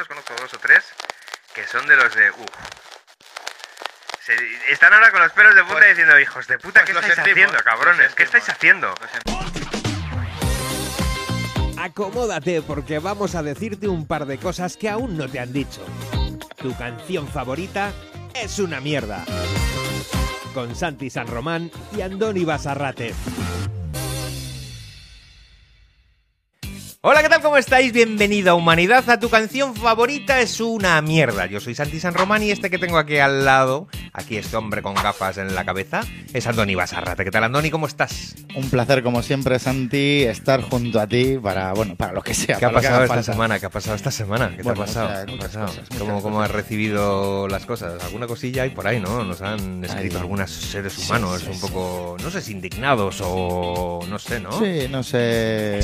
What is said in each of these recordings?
menos conozco dos o tres que son de los de. Uf. Se- están ahora con los pelos de punta Pues- diciendo, hijos de puta, pues ¿qué estáis sentimos, haciendo, cabrones? ¿Qué estáis haciendo? Acomódate porque vamos a decirte un par de cosas que aún no te han dicho. Tu canción favorita es una mierda. Con Santi San Román y Andoni Basarrate. Hola, ¿qué tal? ¿Cómo estáis? Bienvenido a Humanidad. A tu canción favorita es una mierda. Yo soy Santi San Román y este que tengo aquí al lado, aquí este hombre con gafas en la cabeza, es Andoni Basarrate. ¿Qué tal, Andoni? ¿Cómo estás? Un placer, como siempre, Santi, estar junto a ti para, bueno, para lo que sea. ¿Qué ha pasado esta falta. semana? ¿Qué ha pasado esta semana? ¿Qué Bueno, te ha pasado? muchas- ¿Qué ha muchas pasado? cosas, muchas ¿Cómo, cómo has recibido las cosas? Alguna cosilla hay por ahí, ¿no? Nos han escrito Ay. algunos seres humanos sí, un sí. poco, no sé si indignados o no sé, ¿no? Sí, no sé.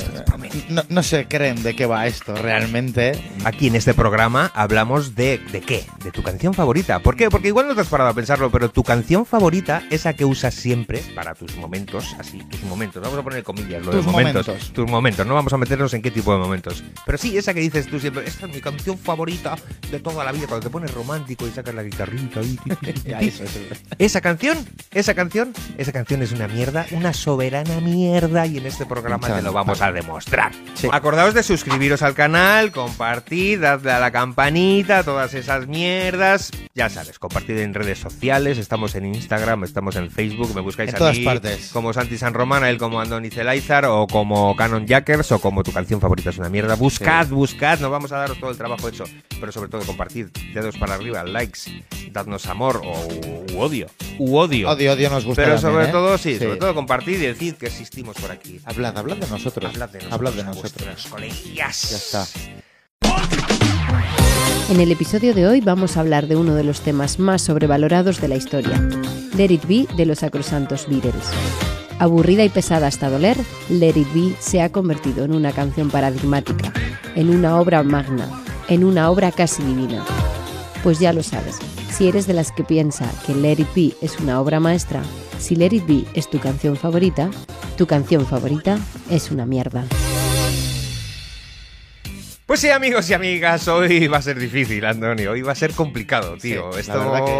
No, no se creen de qué va esto realmente. Aquí en este programa hablamos de, de qué, de tu canción favorita. ¿Por qué? Porque igual no te has parado pensarlo, pero tu canción favorita, esa que usas siempre para tus momentos, así, tus momentos. Vamos a poner comillas, lo de momentos. momentos. Tus momentos, no vamos a meternos en qué tipo de momentos. Pero sí, esa que dices tú siempre, esta es mi canción favorita de toda la vida, cuando te pones romántico y sacas la guitarrita. Ya, eso, eso. Esa canción, esa canción, esa canción es una mierda, una soberana mierda y en este programa te lo vamos a demostrar. Sí. Acordaos de suscribiros al canal, compartid, dadle a la campanita, todas esas mierdas. Ya sabes, compartid en redes sociales, estamos en Instagram, estamos en Facebook, me buscáis En a todas mí partes. como Santi San Román, a él como Andoni Celaizar o como Canon Jackers o como tu canción favorita es una mierda. Buscad, buscad, nos vamos a daros todo el trabajo hecho, pero sobre todo compartid, dedos para arriba, likes, dadnos amor o u odio, u odio. Odio, odio nos gusta. Pero también, sobre ¿eh? todo, sí, sobre todo compartid y decid que existimos por aquí. Hablad, hablad de nosotros. Hablad de nosotros, Hablad de a nosotros. coleguillas. Ya está. En el episodio de hoy vamos a hablar de uno de los temas más sobrevalorados de la historia, Let It Be de los sacrosantos Beatles. Aburrida y pesada hasta doler, Let It Be se ha convertido en una canción paradigmática, en una obra magna, en una obra casi divina. Pues ya lo sabes, si eres de las que piensa que Let It Be es una obra maestra, si Let It Be es tu canción favorita, tu canción favorita es una mierda. Pues sí, amigos y amigas, hoy va a ser difícil, Antonio. Hoy va a ser complicado, Sí, tío. la Esto verdad que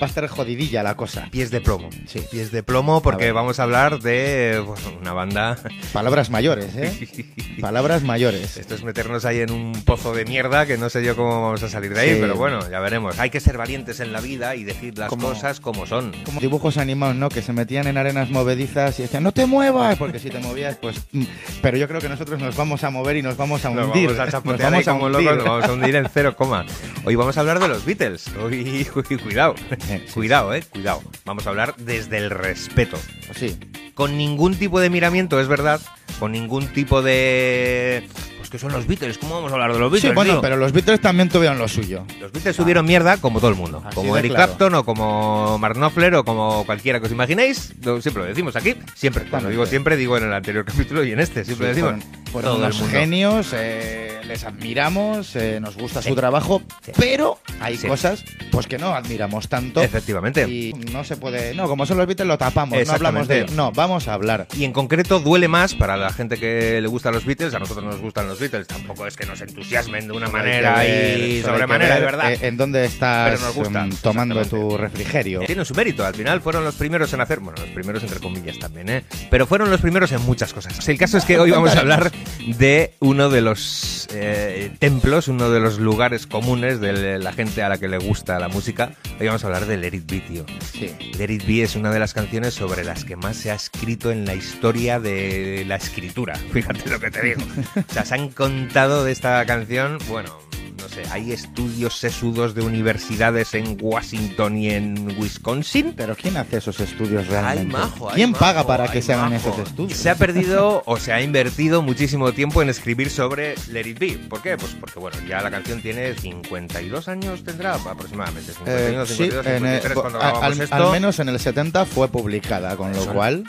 va a estar jodidilla la cosa. pies de plomo. Sí. Pies de plomo porque vamos a hablar de bueno, una banda. Palabras mayores, ¿eh? Palabras mayores. Esto es meternos ahí en un pozo de mierda que no sé yo cómo vamos a salir de ahí, Sí. pero bueno, ya veremos. Hay que ser valientes en la vida y decir las Como- cosas como son. Como dibujos animados, ¿no? Que se metían en arenas movedizas y decían, no te muevas, porque si te movías, pues... mm. Pero yo creo que nosotros nos vamos a mover y nos vamos a hundir. Vamos a Nos chapotear vamos como locos, nos vamos a hundir en cero coma. Hoy vamos a hablar de los Beatles. Hoy, uy, cuidado. Cuidado, eh, cuidado. Vamos a hablar desde el respeto. Sí. Con ningún tipo de miramiento, es verdad. Con ningún tipo de. Pues que son los Beatles. ¿Cómo vamos a hablar de los Beatles? Sí, bueno, tío? pero los Beatles también tuvieron lo suyo. Los Beatles tuvieron mierda como todo el mundo. Así como Eric claro. Clapton o como Mark Knopfler o como cualquiera que os imaginéis. Lo- Siempre lo decimos aquí. Siempre. Cuando digo siempre, digo en el anterior capítulo y en este. Siempre Sí, decimos. fueron, fueron todo el unos mundo. genios, eh, les admiramos, eh, nos gusta Sí. su trabajo, Sí. pero hay Sí. cosas pues que no admiramos tanto. Efectivamente. Y no se puede. No, como son los Beatles, lo tapamos. No hablamos de. No, vamos a hablar. Y en concreto duele más para la gente que le gustan los Beatles. A nosotros nos gustan los Beatles. Tampoco es que nos entusiasmen de una manera ver- y sobremanera, de ver, verdad. eh, en dónde estás gusta, em, tomando tu refrigerio. Tienen su mérito, al final fueron los primeros en hacer, bueno, los primeros entre comillas también, ¿eh? Pero fueron los primeros en muchas cosas. El caso es que hoy vamos a hablar de uno de los eh, templos, uno de los lugares comunes de la gente a la que le gusta la música. Hoy vamos a hablar de Let It Be, tío. Sí. Let It Be es una de las canciones sobre las que más se ha escrito en la historia de la escritura. Fíjate lo que te digo. O sea, se han contado de esta canción, bueno, no sé, hay estudios sesudos de universidades en Washington y en Wisconsin. Pero ¿quién hace esos estudios realmente? majo, ay, ¿Quién majo, paga para que se hagan majo. esos estudios? Se ha perdido o se ha invertido muchísimo tiempo en escribir sobre Let It Be. ¿Por qué? Pues porque, bueno, ya la canción tiene 52 años, tendrá aproximadamente. 51, Eh, sí, 52, en el- 53 cuando al, esto. al menos en el 70 fue publicada, con lo Son cual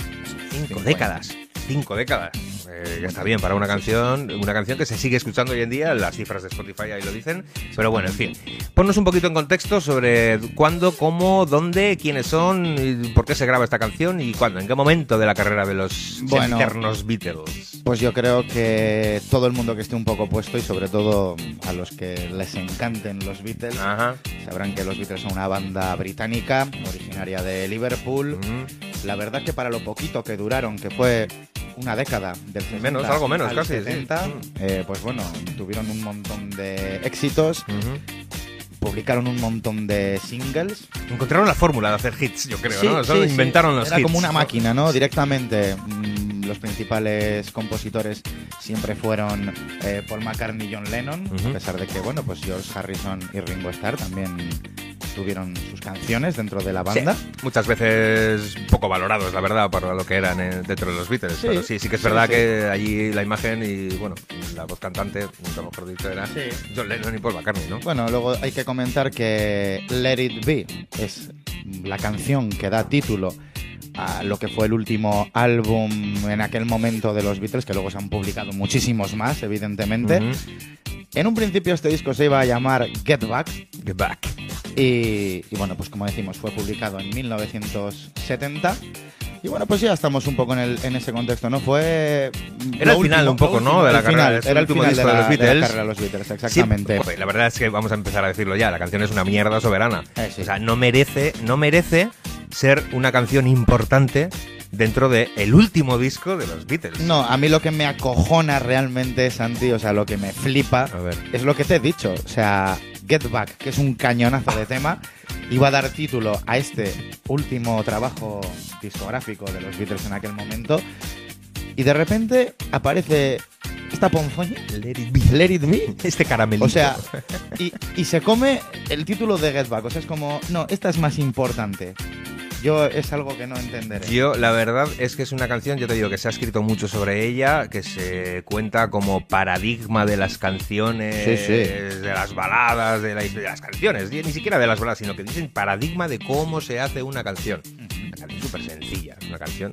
Cinco 50. décadas. Cinco décadas. Eh, ya está bien para una canción, una canción que se sigue escuchando hoy en día, las cifras de Spotify ahí lo dicen, pero bueno, en fin. Ponnos un poquito en contexto sobre cuándo, cómo, dónde, quiénes son, y por qué se graba esta canción y cuándo, en qué momento de la carrera de los Bueno. eternos Beatles. Pues yo creo que todo el mundo que esté un poco puesto y sobre todo a los que les encanten los Beatles Ajá. sabrán que los Beatles son una banda británica originaria de Liverpool. La verdad que para lo poquito que duraron, que fue una década del 60 Menos, algo menos, al casi, sí. 70, Mm. eh, pues bueno, tuvieron un montón de éxitos, publicaron un montón de singles. Encontraron la fórmula de hacer hits, yo creo, Sí, ¿no? sí. inventaron los Era hits. como una máquina, ¿no? Directamente. mm, los principales compositores siempre fueron eh, Paul McCartney y John Lennon, a pesar de que, bueno, pues George Harrison y Ringo Starr también tuvieron sus canciones dentro de la banda. Sí, muchas veces poco valorados, la verdad, para lo que eran eh, dentro de los Beatles. Sí, pero sí, sí que es sí, verdad sí. que allí la imagen y, bueno, la voz cantante, nunca mejor dicho, era John Lennon y Paul McCartney, ¿no? Bueno, luego hay que comentar que Let It Be es la canción que da título a lo que fue el último álbum en aquel momento de los Beatles, que luego se han publicado muchísimos más, evidentemente. En un principio este disco se iba a llamar Get Back Get Back. Y, y bueno, pues como decimos, fue publicado en 1970. Y bueno, pues ya estamos un poco en, el, en ese contexto, ¿no? Fue... Era el final último- un poco, ¿no? de la carrera, era el último final disco de la, los de la Beatles. carrera de los Beatles, exactamente. joder, la verdad es que vamos a empezar a decirlo ya, la canción es una mierda soberana. Eh, sí. O sea, no merece, no merece ser una canción importante dentro del el último disco de los Beatles. No, a mí lo que me acojona realmente, Santi, o sea, lo que me flipa, es lo que te he dicho. O sea, Get Back, que es un cañonazo de tema, iba a dar título a este último trabajo discográfico de los Beatles en aquel momento. Y de repente aparece esta ponzoña, Let it be. Let It Be. Este caramelito. O sea, y, y se come el título de Get Back. O sea, es como, no, esta es más importante. Yo es algo que no entenderé. Yo, la verdad es que es una canción, yo te digo que se ha escrito mucho sobre ella, que se cuenta como paradigma de las canciones, Sí, sí. de las baladas, de, la- de las canciones, ni siquiera de las baladas, sino que dicen paradigma de cómo se hace una canción. Una canción súper sencilla, una canción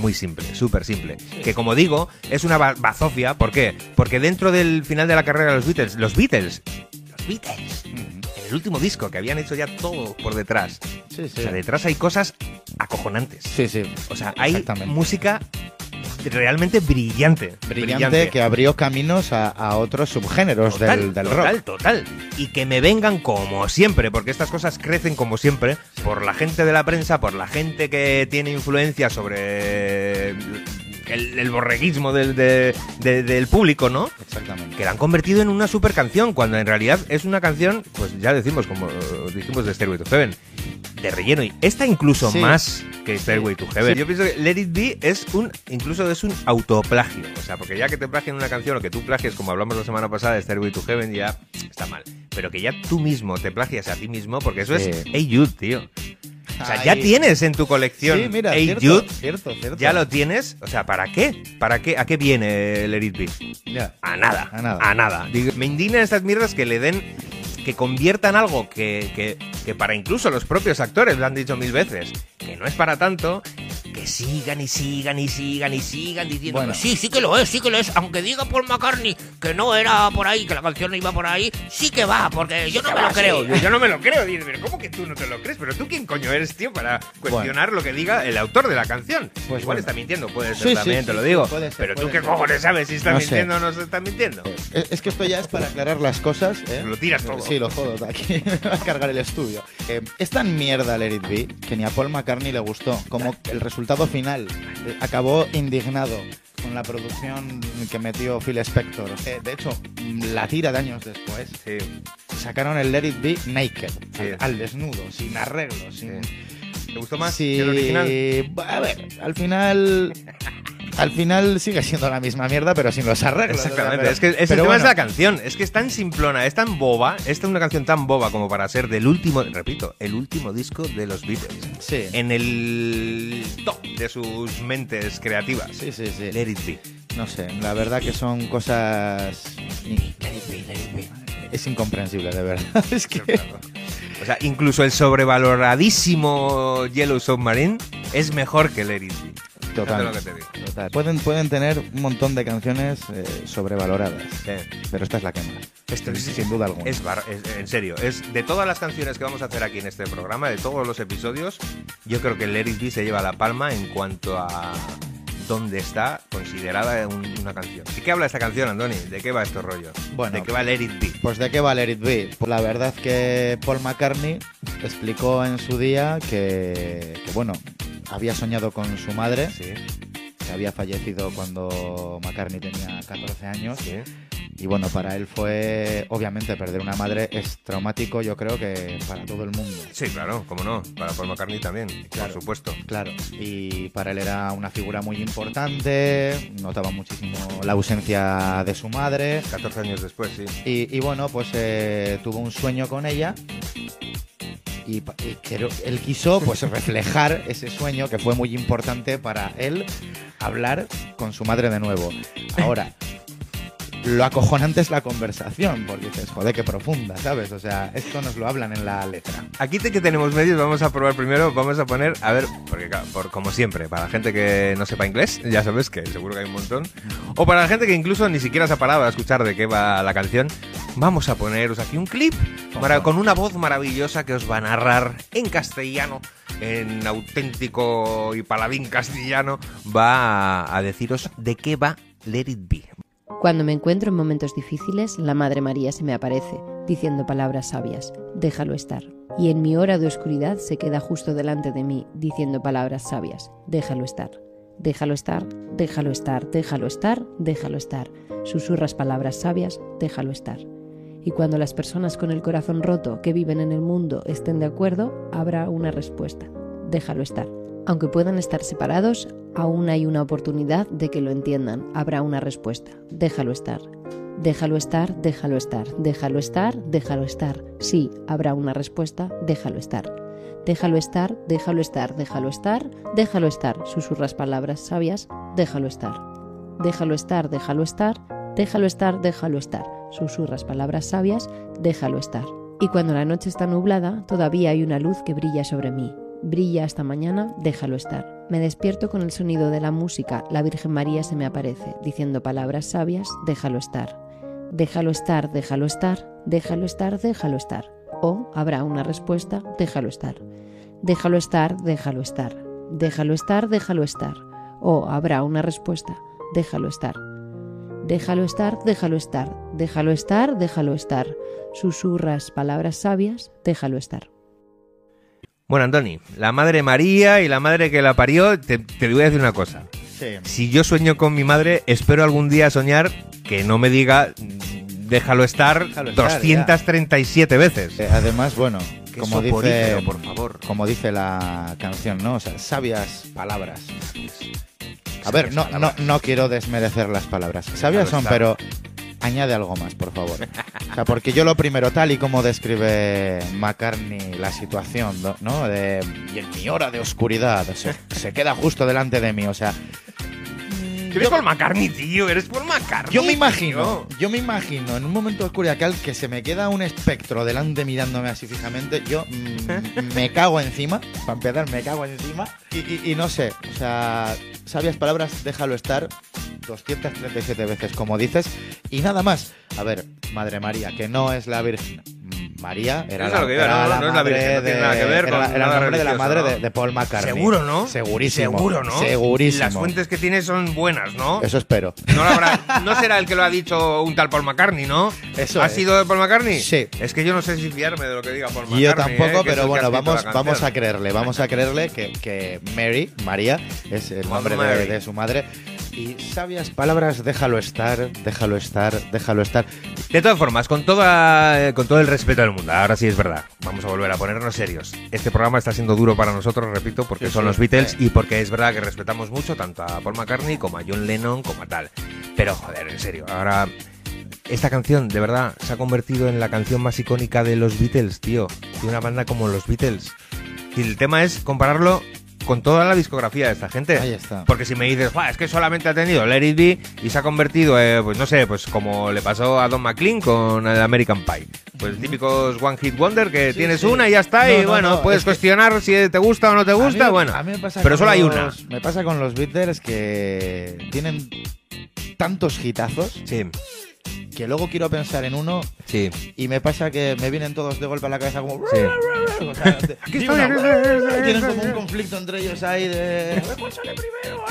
muy simple, súper simple. Que como digo, es una ba- bazofia, ¿por qué? Porque dentro del final de la carrera de los Beatles, los Beatles, los Beatles, el último disco, que habían hecho ya todo por detrás, Sí, sí. o sea, detrás hay cosas acojonantes. Sí, sí. O sea, hay música realmente brillante. Brillante, que abrió caminos a, a otros subgéneros del, del total, rock. total. Y que me vengan como siempre, porque estas cosas crecen como siempre por la gente de la prensa, por la gente que tiene influencia sobre el, el borreguismo del, de- de- del público, ¿no? Exactamente. Que la han convertido en una super canción, cuando en realidad es una canción, pues ya decimos, como dijimos de Stairway to Heaven, de relleno. Y esta incluso Sí. más que Stairway to Heaven. Sí. Yo pienso que Let It Be es un, incluso es un autoplagio. O sea, porque ya que te plagien una canción o que tú plagies, como hablamos la semana pasada de Stairway to Heaven, ya está mal. Pero que ya tú mismo te plagias a ti mismo, porque eso Sí. es Hey Jude, tío. O sea, ya tienes en tu colección Sí, mira, Hey cierto, Jude, cierto, cierto. ya lo tienes. O sea, ¿para qué? ¿Para qué? ¿A qué viene It Be? Ya. A nada. A nada. A nada. Digo, me indignan estas mierdas que le den. Que conviertan algo que, que, que para incluso los propios actores lo han dicho mil veces, que no es para tanto, que sigan y sigan y sigan y sigan diciendo Bueno. que sí, sí que lo es, sí que lo es, aunque diga Paul McCartney que no era por ahí, que la canción no iba por ahí, sí que va, porque yo no me lo creo. Yo, yo no me lo creo. Dice, pero ¿cómo que tú no te lo crees? Pero tú quién coño eres, tío, para cuestionar lo que diga el autor de la canción. Pues Igual bueno. está mintiendo, puede ser Sí, sí, también, sí, te lo sí, digo. puede ser, pero tú qué ser. cojones sabes si está No sé. mintiendo o no se está mintiendo. Es, es que esto ya es para aclarar las cosas. ¿eh? Lo tiras todo. Sí, lo jodo. Aquí va a cargar el estudio. Eh, es tan mierda Let It Be que ni a Paul McCartney le gustó. Como el resultado final eh, acabó indignado con la producción que metió Phil Spector. Eh, de hecho, la tira de años después Sí. sacaron el Let It Be naked, Sí. al, al desnudo, sin arreglos, sin, ¿Te gustó más Sí, que el original? A ver, al final. Al final sigue siendo la misma mierda, pero sin los arreglos. Exactamente, Pero- es que es el tema es la canción, es que es tan simplona, es tan boba, esta es una canción tan boba como para ser del último, repito, el último disco de los Beatles. Sí, En el top de sus mentes creativas. sí, sí, sí. Let it be. No sé, la verdad que son cosas. Es incomprensible, de verdad. Es que. O sea, incluso el sobrevaloradísimo Yellow Submarine es mejor que Let it be. Total. lo que te digo. Pueden, pueden tener un montón de canciones eh, sobrevaloradas, Sí. pero esta es la que más. Esto es- sin duda alguna. Es, bar- es- en serio, es de todas las canciones que vamos a hacer aquí en este programa, de todos los episodios, yo creo que Let It Be se lleva la palma en cuanto a dónde está considerada un- una canción. ¿De qué habla esta canción, Andoni? ¿De qué va estos rollos? Bueno, ¿De qué va Let It Be? Pues de qué va Let It Be? Pues la verdad que Paul McCartney explicó en su día que, que, bueno, había soñado con su madre, Sí, que había fallecido cuando McCartney tenía 14 años. sí. Y bueno, para él fue, obviamente, perder una madre es traumático, yo creo que para todo el mundo. Sí, claro, cómo no. Para Paul McCartney también, Claro. por supuesto. Claro, y para él era una figura muy importante, notaba muchísimo la ausencia de su madre. 14 años después, sí. Y, y bueno, pues eh, tuvo un sueño con ella y, él quiso pues reflejar ese sueño que fue muy importante para él hablar con su madre de nuevo. Ahora, lo acojonante es la conversación, porque dices, joder, qué profunda, ¿sabes? O sea, esto nos lo hablan en la letra. Aquí te- que tenemos medios, vamos a probar primero, vamos a poner, a ver, porque claro, por, como siempre, para la gente que no sepa inglés, ya sabes que seguro que hay un montón, o para la gente que incluso ni siquiera se ha parado a escuchar de qué va la canción, vamos a poneros aquí un clip mara- con una voz maravillosa que os va a narrar en castellano, en auténtico y paladín castellano, va a deciros de qué va Let It Be. Cuando me encuentro en momentos difíciles, la Madre María se me aparece, diciendo palabras sabias, déjalo estar. Y en mi hora de oscuridad se queda justo delante de mí, diciendo palabras sabias, déjalo estar. Déjalo estar, déjalo estar, déjalo estar, déjalo estar. Susurras palabras sabias, déjalo estar. Y cuando las personas con el corazón roto que viven en el mundo estén de acuerdo, habrá una respuesta. Déjalo estar. Aunque puedan estar separados, aún hay una oportunidad de que lo entiendan. Habrá una respuesta. Déjalo estar. Déjalo estar, déjalo estar, déjalo estar, déjalo estar. Sí, habrá una respuesta. Déjalo estar. Déjalo estar, déjalo estar, déjalo estar, déjalo estar. Susurras palabras sabias. Déjalo estar. Déjalo estar, déjalo estar, déjalo estar, déjalo estar. Susurras palabras sabias. Déjalo estar. Y cuando la noche está nublada, todavía hay una luz que brilla sobre mí. Brilla hasta mañana, déjalo estar. Me despierto con el sonido de la música, la Virgen María se me aparece, diciendo palabras sabias, déjalo estar. Déjalo estar, déjalo estar, déjalo estar, déjalo estar. O habrá una respuesta, déjalo estar. Déjalo estar, déjalo estar. Déjalo estar, déjalo estar. O habrá una respuesta, déjalo estar. Déjalo estar, déjalo estar. Déjalo estar, déjalo estar. Susurras palabras sabias, déjalo estar. Bueno, Andoni, la madre María y la madre que la parió, te, te voy a decir una cosa. Sí. Si yo sueño con mi madre, espero algún día soñar que no me diga "Mm, déjalo estar Déjalo estar, 237 veces. Eh, Además, bueno, Qué como dice, por favor. como dice la canción, ¿no? O sea, sabias palabras. A ver, no, no, quiero desmerecer las palabras. Sabias son, pero añade algo más, por favor. O sea, porque yo lo primero, tal y como describe McCartney la situación, ¿no? De, y en mi hora de oscuridad, se, se queda justo delante de mí, o sea... Eres Paul McCartney, tío, eres Paul McCartney. Yo me imagino, tío. yo me imagino en un momento de oscuridad que, al que se me queda un espectro delante mirándome así fijamente, yo mm, me cago encima, para empezar me cago encima y, y- y no sé, o sea, sabias palabras, déjalo estar 237 veces como dices y nada más. A ver, Madre María, que no es la Virgen. María era la, tiene nombre de la madre ¿no? de, de Paul McCartney. Seguro, ¿no? Segurísimo. Seguro, ¿no? Segurísimo. Las fuentes que tienes son buenas, ¿no? Eso espero. No, lo habrá- no será el que lo ha dicho un tal Paul McCartney, ¿no? Eso ¿Ha es. sido de Paul McCartney? Sí. Es que yo no sé si fiarme de lo que diga Paul McCartney. Yo ¿eh? tampoco, pero bueno, vamos, vamos a creerle, vamos a creerle que, que Mary, María, es el nombre de su madre. Y sabias palabras, déjalo estar, déjalo estar, déjalo estar. De todas formas, con, toda, eh, con todo el respeto del mundo, ahora sí es verdad, vamos a volver a ponernos serios. Este programa está siendo duro para nosotros, repito, porque Sí, son sí, los Beatles sí. y porque es verdad que respetamos mucho tanto a Paul McCartney como a John Lennon, como a tal. Pero joder, en serio, ahora esta canción de verdad se ha convertido en la canción más icónica de los Beatles, tío. De una banda como los Beatles. Y el tema es compararlo con toda la discografía de esta gente. Ahí está. Porque si me dices, "Buah, es que solamente ha tenido Let It Be y se ha convertido, eh, pues no sé, pues como le pasó a Don McLean con el American Pie. Pues típicos One Hit Wonder que Sí, tienes sí. una y ya está. No, y no, bueno, no, puedes cuestionar si te gusta o no te gusta. A mí- bueno, a mí me pasa pero solo hay una. Me pasa con los Beatles que tienen tantos hitazos Sí, que luego quiero pensar en uno sí. y me pasa que me vienen todos de golpe a la cabeza como... Sí. O sea, digo Tienen como un conflicto entre ellos ahí de... ¿Cuál sale primero?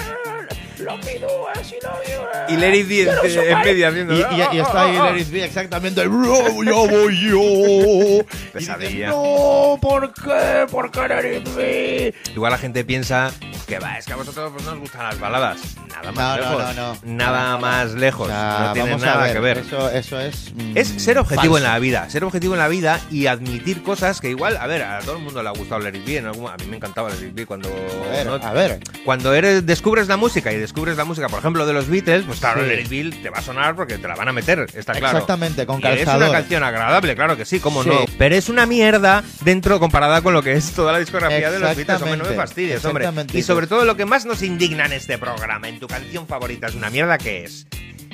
Y Larry D en, en medio haciendo. Y, y- y está ahí Let It Be exactamente. "Bro, yo voy yo. Pesadilla. dices, no, ¿por qué? ¿Por qué It Be? Igual la gente piensa que va, es que a vosotros pues, no os gustan las baladas. Nada más No, lejos. no, no. Nada más lejos. O sea, no tiene nada ver, que ver. Eso, eso es. mm, Es ser objetivo en falso. la vida, ser objetivo en la vida y admitir cosas que igual, a ver, a todo el mundo le ha gustado en algún- a mí me encantaba It Be cuando A ver, no- a ver. cuando eres descubres la música y descubres la música, por ejemplo, de los Beatles, pues claro, Sí. It Be te va a sonar porque te la van a meter, está claro. Exactamente, con Y es calzador. una canción agradable, claro que sí, cómo Sí. no. Pero es una mierda dentro comparada con lo que es toda la discografía de los Beatles, hombre, no me fastidies, hombre. Y sobre todo lo que más nos indigna en este programa, en tu canción favorita, es una mierda que es.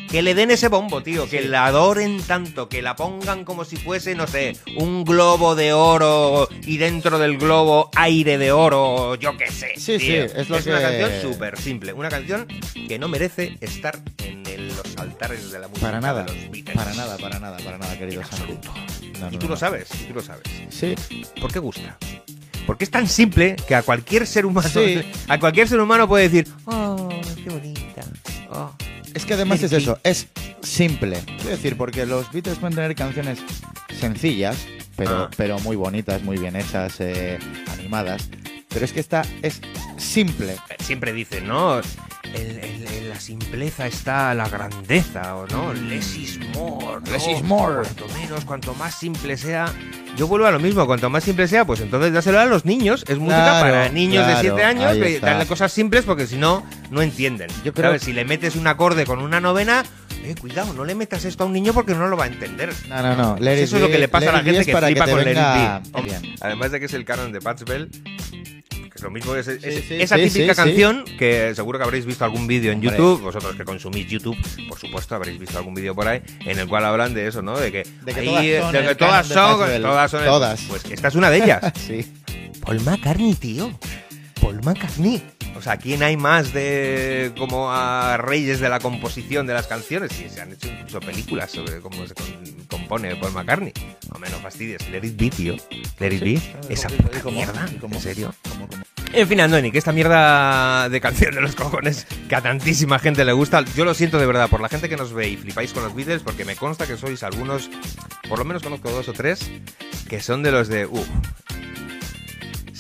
Que le den ese bombo, tío, que la adoren tanto, que la pongan como si fuese, no sé, un globo de oro y dentro del globo aire de oro, yo qué sé. Sí, sí, es lo una que- canción súper simple, una canción que no merece estar en el- los altares de la música Para nada. de los Beatles. Para nada, para nada, para nada, querido Santi. No, Y no, tú no. lo sabes, y tú lo sabes. Sí. ¿Por qué gusta? Porque es tan simple que a cualquier ser humano, Sí. a cualquier ser humano puede decir, oh, qué bonita. Oh. Es que además es eso, es simple. Quiero decir, porque los Beatles pueden tener canciones sencillas, pero, Ah. pero muy bonitas, muy bien hechas, eh, animadas. Pero es que esta es simple. Siempre dicen, ¿no? En, la simpleza está la grandeza, ¿o no? Less is more. ¿no? Less is more. Cuanto menos, cuanto más simple sea. Yo vuelvo a lo mismo, cuanto más simple sea, pues entonces dáselo a los niños. Es música Claro, para niños claro, de 7 años, que darle cosas simples porque si no, no entienden. Yo creo- ¿Sabes? Si le metes un acorde con una novena, eh, cuidado, no le metas esto a un niño porque no lo va a entender. No, no, no. Let Eso It es lo que le pasa a la gente que flipa con venga. Además de que es el canon de Patchwell, que es lo mismo, es, es- Sí, sí, esa sí, típica sí, sí. canción que seguro que habréis visto algún vídeo en Hombre. YouTube, vosotros que consumís YouTube, por supuesto habréis visto algún vídeo por ahí, en el cual hablan de eso, ¿no? De que, De que ahí, todas son de que todas de son, todas son el- Todas. Pues esta es una de ellas. Sí. Paul McCartney, tío. Paul McCartney. O sea, ¿quién hay más de como a reyes de la composición de las canciones? Sí, se han hecho incluso películas sobre cómo se compone Paul McCartney. No menos fastidies. Let it be, tío. Let it be. Esa ¿Y puta mierda. ¿Y? ¿En serio? ¿Cómo, cómo? En fin, Andoni, que esta mierda de canción de los cojones que a tantísima gente le gusta, yo lo siento de verdad por la gente que nos ve y flipáis con los Beatles, porque me consta que sois algunos, por lo menos conozco dos o tres, que son de los de, uff.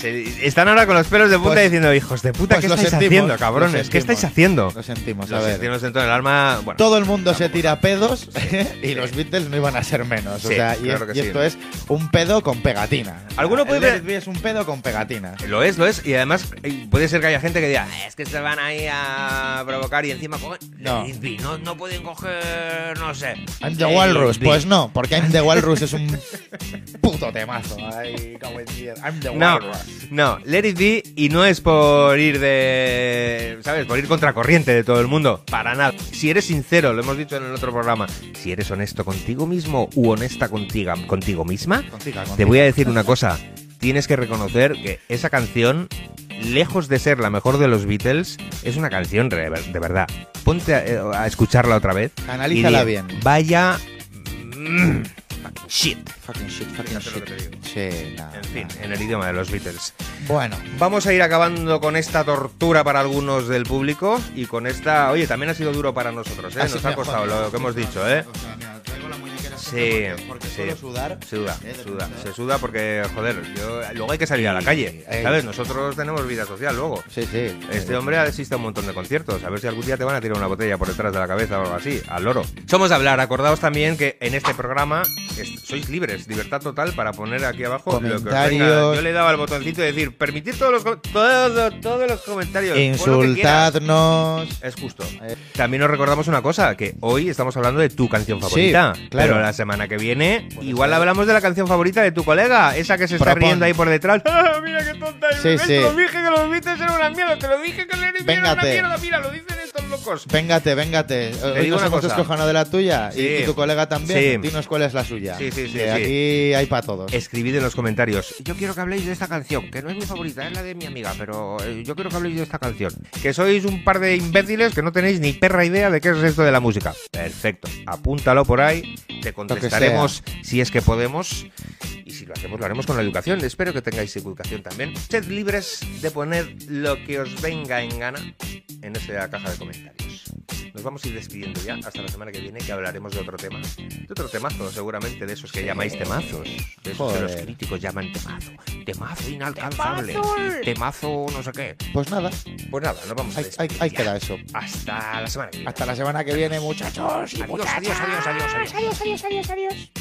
Están ahora con los pelos de punta Pues- diciendo, hijos de puta, pues ¿qué lo estáis sentimos, haciendo, lo cabrones? ¿Qué sentimos. estáis haciendo? Lo sentimos, Lo a ver. sentimos dentro del alma. Bueno, Todo el mundo se tira pedos y los Beatles no iban a ser menos. o y, claro es- que y sí. esto es un pedo con pegatina. Alguno puede es un pedo con pegatina. Lo es, lo es. Y además eh, puede ser que haya gente que diga, "Ah, es que se van ahí a provocar y encima cogen... No. No, no pueden coger, no sé. I'm the Walrus. it be". Pues no, porque I'm the Walrus es un puto temazo. Ay. I'm the Walrus. no, let it be y no es por ir de, ¿sabes? Por ir contracorriente de todo el mundo, para nada. Si eres sincero, lo hemos dicho en el otro programa, si eres honesto contigo mismo u honesta contigo, contigo misma, Contigo, te contigo. voy a decir una cosa, tienes que reconocer que esa canción, lejos de ser la mejor de los Beatles, es una canción de, verdad. Ponte a, eh, a escucharla otra vez. Analízala y di, bien. Vaya... mm, shit. Fucking shit, fucking Fíjate lo que te shit. digo. Sí, nada, En fin, en el idioma de los Beatles. Bueno, Vamos a ir acabando con esta tortura para algunos del público y con esta... Oye, también ha sido duro para nosotros, ¿eh? así Nos ha costado lo que hemos dicho, ¿eh? O sea, mira, Sí, porque, sí. suelo sudar. Se suda, Eh, suda, se suda porque, joder, yo, luego hay que salir a la calle, Ey. ¿sabes? Nosotros tenemos vida social luego. Sí, sí. Este hombre asiste a un montón de conciertos. A ver si algún día te van a tirar una botella por detrás de la cabeza o algo así, al loro. Somos de hablar. Acordaos también que en este programa es- sois libres, libertad total para poner aquí abajo lo que os venga. Yo le daba al botoncito de decir permitir todos los com- todo- todos los comentarios. lo. Insultadnos. Es justo. Eh. También os recordamos una cosa, que hoy estamos hablando de tu canción favorita. Sí, claro. Pero semana que viene, Puede igual ser. hablamos de la canción favorita de tu colega, esa que se está Propon. riendo ahí por detrás. ¡Ah, mira qué tonta! Sí, ¿ves? sí. Te lo dije que los Beatles eran una mierda, te lo dije que Lenny era una mierda, mira, lo dicen estos locos. Véngate, véngate. Hoy digo nos una hemos cosa. escojonado de la tuya y- Sí. y, tu colega también. Sí. Dinos cuál es la suya. Sí, sí, sí, Que sí. aquí hay para todos. Escribid en los comentarios. Yo quiero que habléis de esta canción, que no es mi favorita, es la de mi amiga, pero eh, yo quiero que habléis de esta canción. Que sois un par de imbéciles que no tenéis ni perra idea de qué es esto de la música. Perfecto. Apúntalo por ahí, te contestaremos si es que podemos. Y si lo hacemos, lo haremos con la educación. Espero que tengáis educación también. Sed libres de poner lo que os venga en gana en esa caja de comentarios. Nos vamos a ir despidiendo ya hasta la semana que viene, que hablaremos de otro tema. De otro temazo, seguramente, de esos que llamáis temazos. De esos que los críticos llaman temazo. Temazo inalcanzable. Temazo no sé qué. Pues nada, Pues nada, nos vamos a ahí, ahí- despedir ahí queda eso. Hasta la semana que viene. Hasta la semana que viene, muchachos. y Adiós, adiós, adiós, adiós, adiós. Adiós, adiós, adiós, adiós.